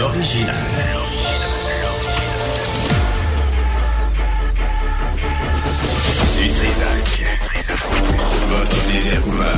L'original. Du Trisac. Votre plaisir coupable.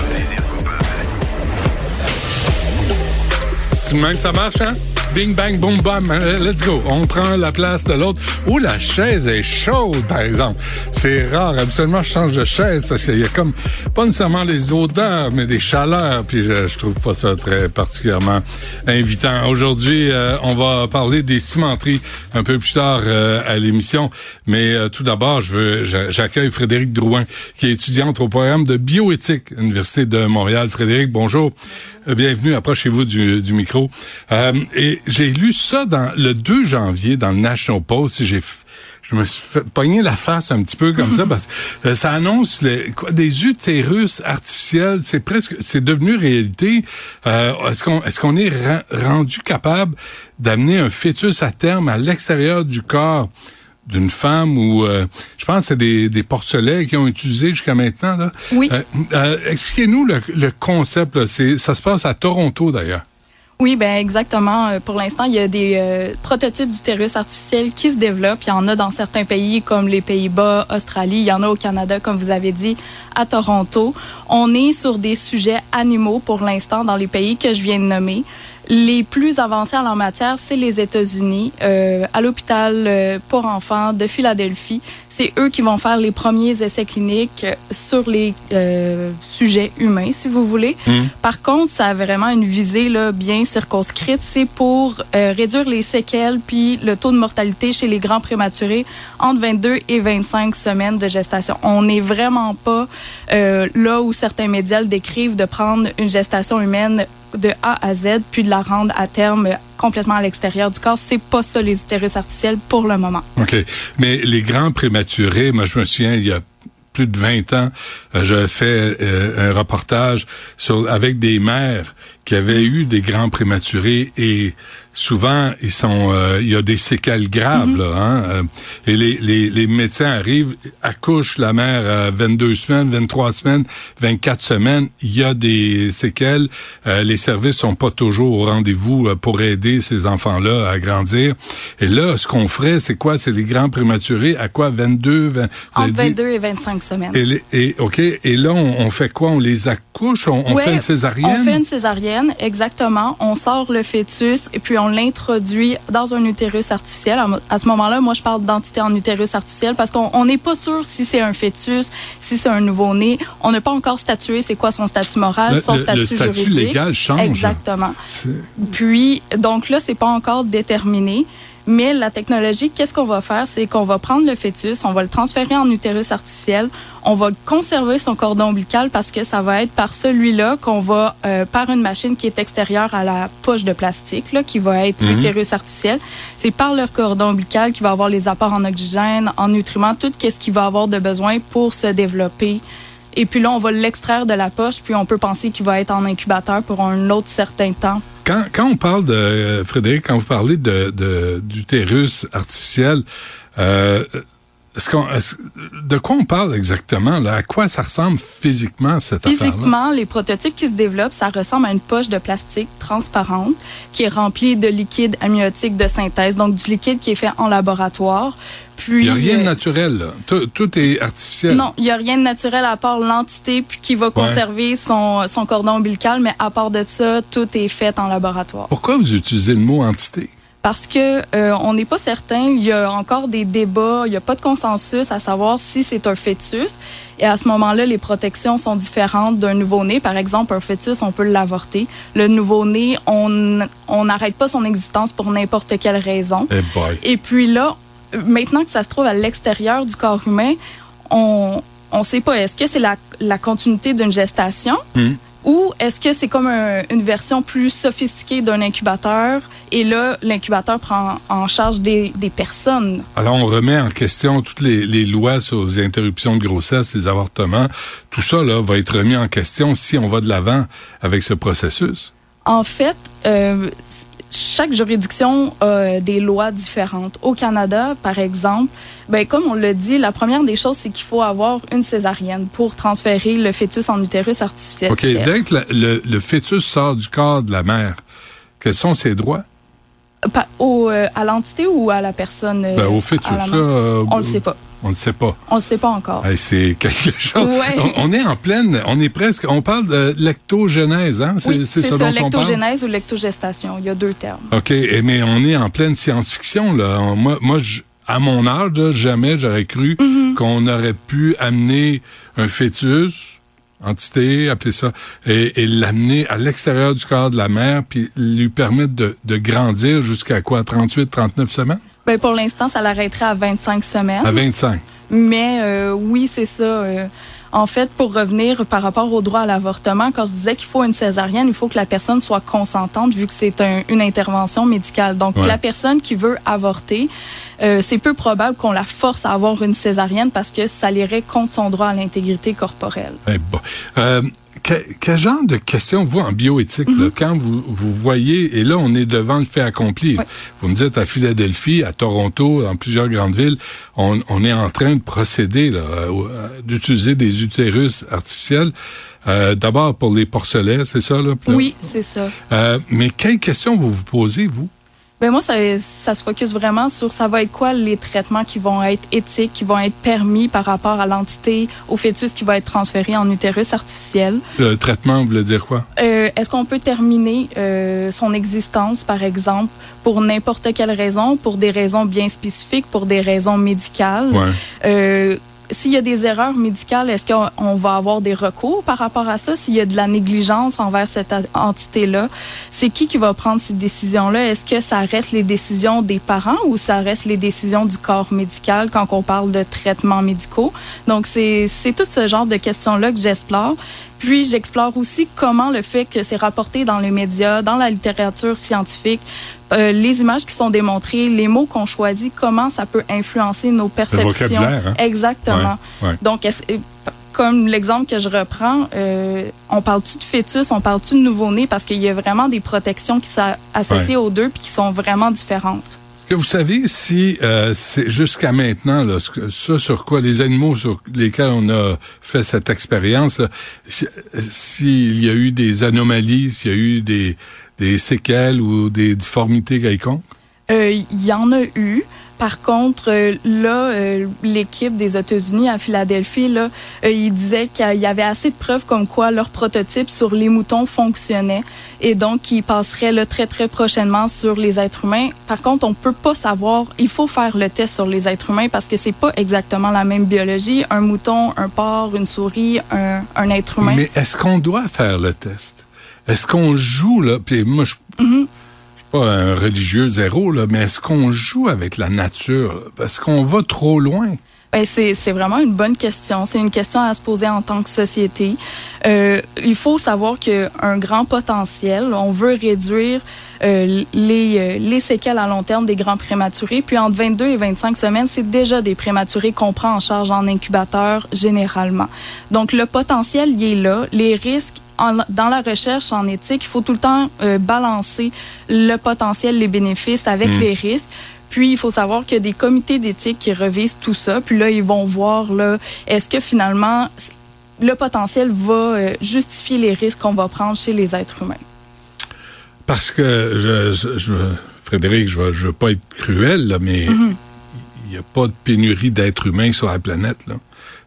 Même ça marche, hein? Bing, bang, boom, bam. Euh, Let's go. On prend la place de l'autre. Ou la chaise est chaude, par exemple. C'est rare. Absolument, je change de chaise parce qu'il y a comme, pas nécessairement les odeurs, mais des chaleurs. Puis je, je trouve pas ça très particulièrement invitant. Aujourd'hui, euh, on va parler des cimenteries un peu plus tard euh, à l'émission. Mais euh, tout d'abord, je veux, j'a- j'accueille Frédéric Drouin, qui est étudiante au programme de bioéthique, Université de Montréal. Frédéric, bonjour. Euh, Bienvenue, approchez-vous du, du micro. Euh, et j'ai lu ça dans le 2 janvier dans le National Post. J'ai je me suis fait pogner la face un petit peu comme ça parce que euh, ça annonce les, quoi, des utérus artificiels. C'est presque, c'est devenu réalité. Euh, est-ce qu'on est-ce qu'on est rendu capable d'amener un fœtus à terme à l'extérieur du corps? D'une femme ou euh, je pense que c'est des, des porcelets qui ont utilisé jusqu'à maintenant là. Oui. Euh, euh, expliquez-nous le, le concept là. C'est ça se passe à Toronto d'ailleurs. Oui, ben exactement. Euh, Pour l'instant, il y a des euh, prototypes d'utérus artificiel qui se développent. Il y en a dans certains pays comme les Pays-Bas, Australie. Il y en a au Canada, comme vous avez dit, à Toronto. On est sur des sujets animaux pour l'instant dans les pays que je viens de nommer. Les plus avancés en la matière, c'est les États-Unis, euh, à l'hôpital euh, pour enfants de Philadelphie. C'est eux qui vont faire les premiers essais cliniques sur les euh, sujets humains, si vous voulez. Par contre, ça a vraiment une visée là, bien circonscrite. C'est pour euh, réduire les séquelles puis le taux de mortalité chez les grands prématurés entre 22 et 25 semaines de gestation. On n'est vraiment pas euh, là où certains médias le décrivent de prendre une gestation humaine de A à Z puis de la rendre à terme complètement à l'extérieur du corps. C'est pas ça les utérus artificiels pour le moment. OK. Mais les grands prématurés, moi je me souviens il y a plus de 20 ans, euh, j'avais fait euh, un reportage sur avec des mères qui avaient eu des grands prématurés et souvent ils sont euh, il y a des séquelles graves là hein, euh, et les, les, les médecins arrivent accouchent la mère à 22 semaines, 23 semaines, 24 semaines, il y a des séquelles, euh, les services sont pas toujours au rendez-vous euh, pour aider ces enfants-là à grandir. Et là ce qu'on ferait c'est quoi? C'est les grands prématurés à quoi? 22 20, vous avez Entre dit? 22 et 25 semaines. Et, les- et OK, et là on, on fait quoi? On les accouche, on, on Ouais, fait une césarienne? On fait une césarienne, exactement. On sort le fœtus et puis on l'introduit dans un utérus artificiel. À ce moment-là, moi, je parle d'entité en utérus artificiel parce qu'on on n'est pas sûr si c'est un fœtus, si c'est un nouveau-né. On n'a pas encore statué c'est quoi son statut moral, Le- son le- statut le statut juridique. légal change. Exactement. Puis, donc là, c'est pas encore déterminé. Mais la technologie, qu'est-ce qu'on va faire? C'est qu'on va prendre le fœtus, on va le transférer en utérus artificiel, on va conserver son cordon ombilical parce que ça va être par celui-là qu'on va, euh, par une machine qui est extérieure à la poche de plastique, là, qui va être l'utérus artificiel, c'est par le cordon ombilical qui va avoir les apports en oxygène, en nutriments, tout ce qu'il va avoir de besoin pour se développer. Et puis là, on va l'extraire de la poche, puis on peut penser qu'il va être en incubateur pour un autre certain temps. Quand, quand on parle de euh, Frédéric, quand vous parlez de de- d'utérus artificiel, euh, est-ce qu'on, est-ce- de quoi on parle exactement là? À quoi ça ressemble physiquement cette Physiquement, les prototypes qui se développent, ça ressemble à une poche de plastique transparente qui est remplie de liquide amniotique de synthèse, donc du liquide qui est fait en laboratoire. Puis, Il y a rien de euh, naturel. Là. Tout, tout est artificiel. Non, il n'y a rien de naturel à part l'entité qui va conserver son, son cordon ombilical, mais à part de ça, tout est fait en laboratoire. Pourquoi vous utilisez le mot entité? Parce que euh, on n'est pas certain, il y a encore des débats, il n'y a pas de consensus à savoir si c'est un fœtus. Et à ce moment-là, les protections sont différentes d'un nouveau-né. Par exemple, un fœtus, on peut l'avorter. Le nouveau-né, on on n'arrête pas son existence pour n'importe quelle raison. Eh. Et puis là, maintenant que ça se trouve à l'extérieur du corps humain, on on sait pas. Est-ce que c'est la, la continuité d'une gestation? Hmm. Ou est-ce que c'est comme un- une version plus sophistiquée d'un incubateur? Et là, l'incubateur prend en charge des, des personnes. Alors, on remet en question toutes les, les lois sur les interruptions de grossesse, les avortements. Tout ça là va être remis en question si on va de l'avant avec ce processus. En fait, euh, chaque juridiction a des lois différentes. Au Canada, par exemple, ben, comme on l'a dit, la première des choses, c'est qu'il faut avoir une césarienne pour transférer le fœtus en utérus artificiel. OK. Dès que le, le fœtus sort du corps de la mère, quels sont ses droits? Pa- au, euh, à l'entité ou à la personne? euh, Ben, au fœtus, là. euh, On le sait pas. On ne sait pas. On le sait pas encore. Hey, c'est quelque chose. Ouais. On, on est en pleine, on est presque, on parle de lectogenèse, hein? C'est oui, c'est ce ça, dont on parle? lectogénèse ou lectogestation. Il y a deux termes. OK, et- mais on est en pleine science-fiction, là. Moi, moi je- à mon âge, là, jamais j'aurais cru Mm-hmm. qu'on aurait pu amener un fœtus, entité, appelez ça, et, et l'amener à l'extérieur du corps de la mère, puis lui permettre de, de grandir jusqu'à quoi, 38, 39 semaines? Ben, pour l'instant, ça l'arrêterait à 25 semaines. À 25. Mais euh, oui, c'est ça. euh, en fait, pour revenir par rapport au droit à l'avortement, quand je disais qu'il faut une césarienne, il faut que la personne soit consentante vu que c'est un- une intervention médicale. Donc, Ouais. la personne qui veut avorter, euh, c'est peu probable qu'on la force à avoir une césarienne parce que ça irait contre son droit à l'intégrité corporelle. Eh bon. Que- quel genre de questions, vous, en bioéthique, là, quand vous, vous voyez, et là, on est devant le fait accompli. Vous me dites à Philadelphie, à Toronto, dans plusieurs grandes villes, on, on est en train de procéder, là, euh, euh, d'utiliser des utérus artificiels. Euh, D'abord pour les porcelets, c'est ça, là- Oui, c'est ça. Euh, mais quelles questions vous vous posez, vous? Ben moi, ça, ça se focus vraiment sur ça va être quoi les traitements qui vont être éthiques, qui vont être permis par rapport à l'entité, au fœtus qui va être transféré en utérus artificiel. Le traitement, vous voulez dire quoi? Euh, Est-ce qu'on peut terminer euh, son existence, par exemple, pour n'importe quelle raison, pour des raisons bien spécifiques, pour des raisons médicales? Ouais. Euh, s'il y a des erreurs médicales, est-ce qu'on on va avoir des recours par rapport à ça? S'il y a de la négligence envers cette entité-là, c'est qui qui va prendre ces décisions-là? Est-ce que ça reste les décisions des parents ou ça reste les décisions du corps médical quand on parle de traitements médicaux? Donc, c'est tout ce genre de questions-là que j'explore. Puis, j'explore aussi comment le fait que c'est rapporté dans les médias, dans la littérature scientifique, euh, les images qui sont démontrées, les mots qu'on choisit, comment ça peut influencer nos perceptions. hein? Exactement. Ouais, ouais. Donc, euh, comme l'exemple que je reprends, euh, on parle-tu de fœtus, on parle-tu de nouveau-né, parce qu'il y a vraiment des protections qui sont associées aux deux puis qui sont vraiment différentes. Que vous savez si euh, c'est jusqu'à maintenant, là, ce, ce sur quoi les animaux sur lesquels on a fait cette expérience, s'il y a eu des anomalies, s'il y a eu des, des séquelles ou des difformités quelconques? Euh, Il y en a eu. Par contre, euh, là, euh, l'équipe des États-Unis à Philadelphie, là, euh, ils disaient qu'il y avait assez de preuves comme quoi leur prototype sur les moutons fonctionnait et donc qu'ils passeraient là, très, très prochainement sur les êtres humains. Par contre, on peut pas savoir. Il faut faire le test sur les êtres humains parce que c'est pas exactement la même biologie. Un mouton, un porc, une souris, un, un être humain. Mais est-ce qu'on doit faire le test? Est-ce qu'on joue, là, puis moi, je Mm-hmm. Pas un religieux zéro, là, mais est-ce qu'on joue avec la nature? Est-ce qu'on va trop loin? Ben, c'est vraiment une bonne question. C'est une question à se poser en tant que société. Euh, il faut savoir qu'il y a un grand potentiel. On veut réduire euh, les, euh, les séquelles à long terme des grands prématurés. Puis entre 22 et 25 semaines, c'est déjà des prématurés qu'on prend en charge en incubateur généralement. Donc le potentiel, il est là. Les risques, en- dans la recherche en éthique, il faut tout le temps euh, balancer le potentiel, les bénéfices avec Mm. les risques. Puis, il faut savoir qu'il y a des comités d'éthique qui revisent tout ça. Puis là, ils vont voir, là, est-ce que finalement, le potentiel va euh, justifier les risques qu'on va prendre chez les êtres humains? Parce que, je, je, je- Frédéric, je veux, je veux pas être cruel, là, mais Mm-hmm. il n'y a pas de pénurie d'êtres humains sur la planète. Là.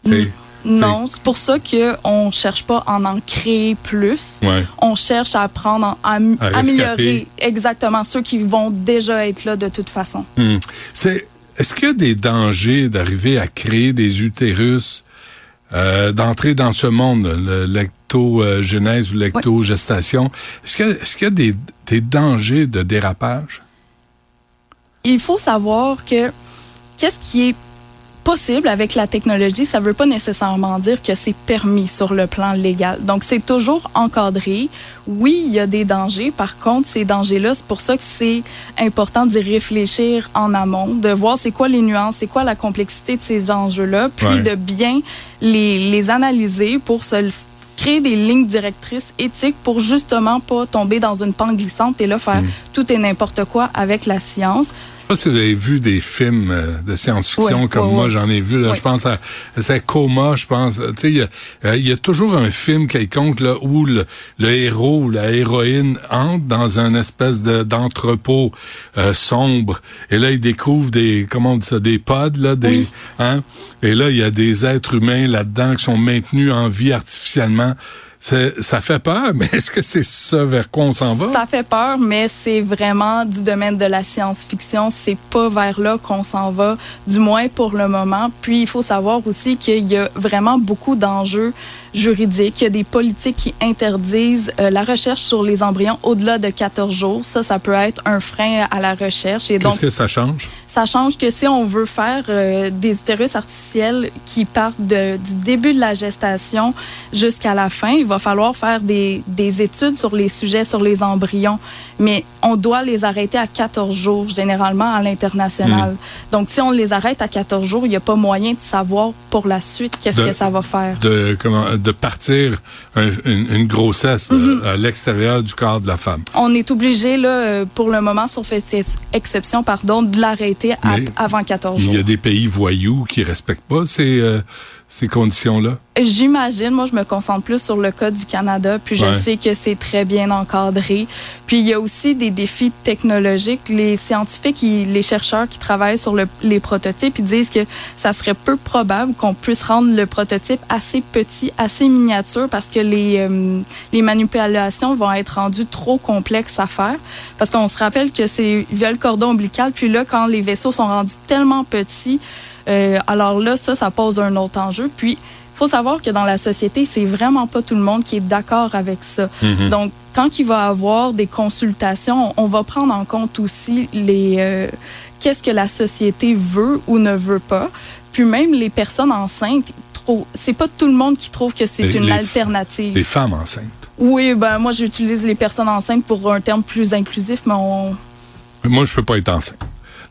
C'est- Non, c'est pour ça qu'on ne cherche pas à en, en créer plus. Ouais. On cherche à apprendre à, am- À améliorer exactement ceux qui vont déjà être là de toute façon. Hmm. C'est, est-ce qu'il y a des dangers d'arriver à créer des utérus, euh, d'entrer dans ce monde, le lectogenèse ou lectogestation? Est-ce qu'il y a, est-ce qu'il y a des, des dangers de dérapage? il faut savoir que qu'est-ce qui est possible avec la technologie, ça veut pas nécessairement dire que c'est permis sur le plan légal. Donc, c'est toujours encadré. Oui, il y a des dangers. Par contre, ces dangers-là, c'est pour ça que c'est important d'y réfléchir en amont, de voir c'est quoi les nuances, c'est quoi la complexité de ces enjeux-là, puis Ouais. de bien les, les analyser pour se créer des lignes directrices éthiques pour justement pas tomber dans une pente glissante et là faire Mm. tout et n'importe quoi avec la science. Sais pas si vous avez vu des films euh, de science-fiction comme moi j'en ai vu. Là. Je pense à c'est Coma, je pense. Tu sais, il y a, euh, il y a toujours un film quelconque là où le, le héros ou la héroïne entre dans un espèce de d'entrepôt euh, sombre et là il découvre des comment on dit ça des pods là des Oui. hein et là il y a des êtres humains là-dedans qui sont maintenus en vie artificiellement. Ça fait peur, mais est-ce que c'est ça vers quoi on s'en va? Ça fait peur, mais c'est vraiment du domaine de la science-fiction. C'est pas vers là qu'on s'en va, du moins pour le moment. Puis il faut savoir aussi qu'il y a vraiment beaucoup d'enjeux juridiques. Il y a des politiques qui interdisent euh, la recherche sur les embryons au-delà de 14 jours. Ça, ça peut être un frein à la recherche. Qu'est-ce que ça change? Ça change que si on veut faire euh, des utérus artificiels qui partent du début de la gestation jusqu'à la fin, il va falloir faire des études sur les sujets, sur les embryons. Mais on doit les arrêter à 14 jours, généralement à l'international. Donc, si on les arrête à 14 jours, il n'y a pas moyen de savoir pour la suite qu'est-ce que ça va faire. de comment de partir un- une, une grossesse Mhm. euh, à l'extérieur du corps de la femme. On est obligé, là, euh, pour le moment, fait exception, pardon, de l'arrêter avant 14 Il jours. y a des pays voyous qui respectent pas ces euh, ces conditions-là? J'imagine, moi, je me concentre plus sur le cas du Canada, puis je Ouais. sais que c'est très bien encadré. Puis il y a aussi des défis technologiques. Les scientifiques, et les chercheurs qui travaillent sur le- les prototypes, ils disent que ça serait peu probable qu'on puisse rendre le prototype assez petit, assez miniature, parce que les, euh, les manipulations vont être rendues trop complexes à faire. Parce qu'on se rappelle que c'est via le cordon ombilical, puis là, quand les vaisseaux sont rendus tellement petits, euh, alors là, ça, ça pose un autre enjeu. Puis, faut savoir que dans la société, c'est vraiment pas tout le monde qui est d'accord avec ça. Mhm. Donc, quand il va y avoir des consultations, on va prendre en compte aussi les euh, qu'est-ce que la société veut ou ne veut pas. Puis même les personnes enceintes, c'est pas tout le monde qui trouve que c'est une les- alternative. Les femmes enceintes. Oui, ben moi j'utilise les personnes enceintes pour un terme plus inclusif, mais on, Moi, je peux pas être enceinte.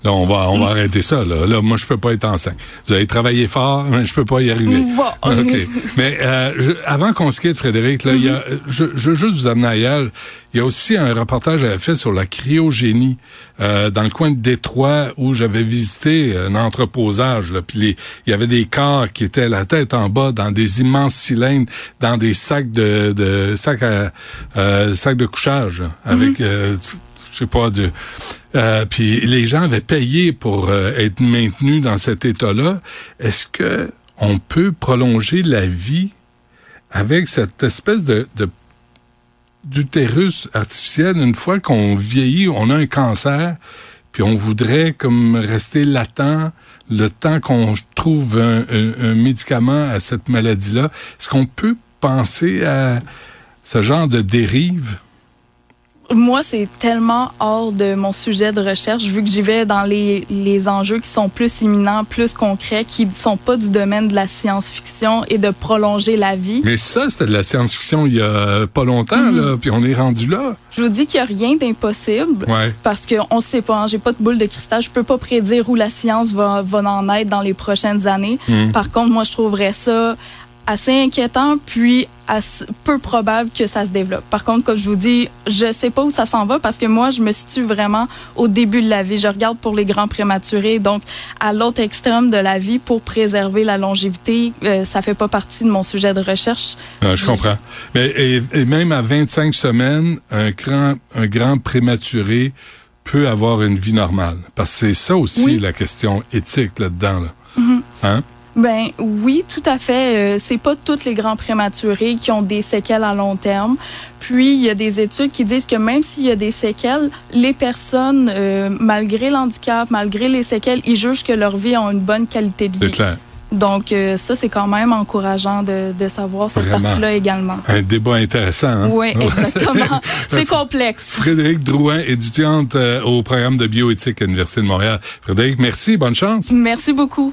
Là, on va on va arrêter ça. Là. là, moi, je peux pas être enceinte. Vous avez travaillé fort, mais je peux pas y arriver. Bon. OK. Mais euh, je- avant qu'on se quitte, Frédéric, là, il y a, je, je veux juste vous amener ailleurs. Il y a aussi un reportage j'avais fait sur la cryogénie euh, dans le coin de Détroit où j'avais visité un entreposage. Là, puis les- il y avait des corps qui étaient la tête en bas dans des immenses cylindres, dans des sacs de, de sacs à euh, sacs de couchage là, avec euh, je sais pas Dieu. Euh, puis les gens avaient payé pour euh, être maintenus dans cet état-là. Est-ce que on peut prolonger la vie avec cette espèce de, d'utérus artificiel une fois qu'on vieillit, on a un cancer, puis on voudrait comme rester latent le temps qu'on trouve un médicament à cette maladie-là? Est-ce qu'on peut penser à ce genre de dérive? Moi, c'est tellement hors de mon sujet de recherche, vu que j'y vais dans les, les enjeux qui sont plus imminents, plus concrets, qui ne sont pas du domaine de la science-fiction et de prolonger la vie. Mais ça, c'était de la science-fiction il y a pas longtemps, là, puis on est rendu là. Je vous dis qu'il n'y a rien d'impossible. Ouais. Parce qu'on ne sait pas, hein, j'ai pas de boule de cristal, je peux pas prédire où la science va, va en être dans les prochaines années. Mm. Par contre, moi, je trouverais ça assez inquiétant, puis assez- peu probable que ça se développe. Par contre, comme je vous dis, je sais pas où ça s'en va parce que moi, je me situe vraiment au début de la vie. Je regarde pour les grands prématurés, donc à l'autre extrême de la vie pour préserver la longévité. Euh, ça fait pas partie de mon sujet de recherche. Ah, je comprends. Mais et, et même à 25 semaines, un grand, un grand prématuré peut avoir une vie normale. Parce que c'est ça aussi Oui. la question éthique là-dedans. Là. Hein? Ben oui, tout à fait. Euh, c'est pas tous les grands prématurés qui ont des séquelles à long terme. Puis il y a des études qui disent que même s'il y a des séquelles, les personnes, euh, malgré l'handicap, malgré les séquelles, ils jugent que leur vie a une bonne qualité de C'est vie. clair. Donc euh, ça, c'est quand même encourageant de, de savoir cette partie-là également. Un débat intéressant. Hein? Oui, exactement. c'est complexe. Frédéric Drouin, étudiante euh, au programme de bioéthique à l'Université de Montréal. Frédéric, merci, bonne chance. Merci beaucoup.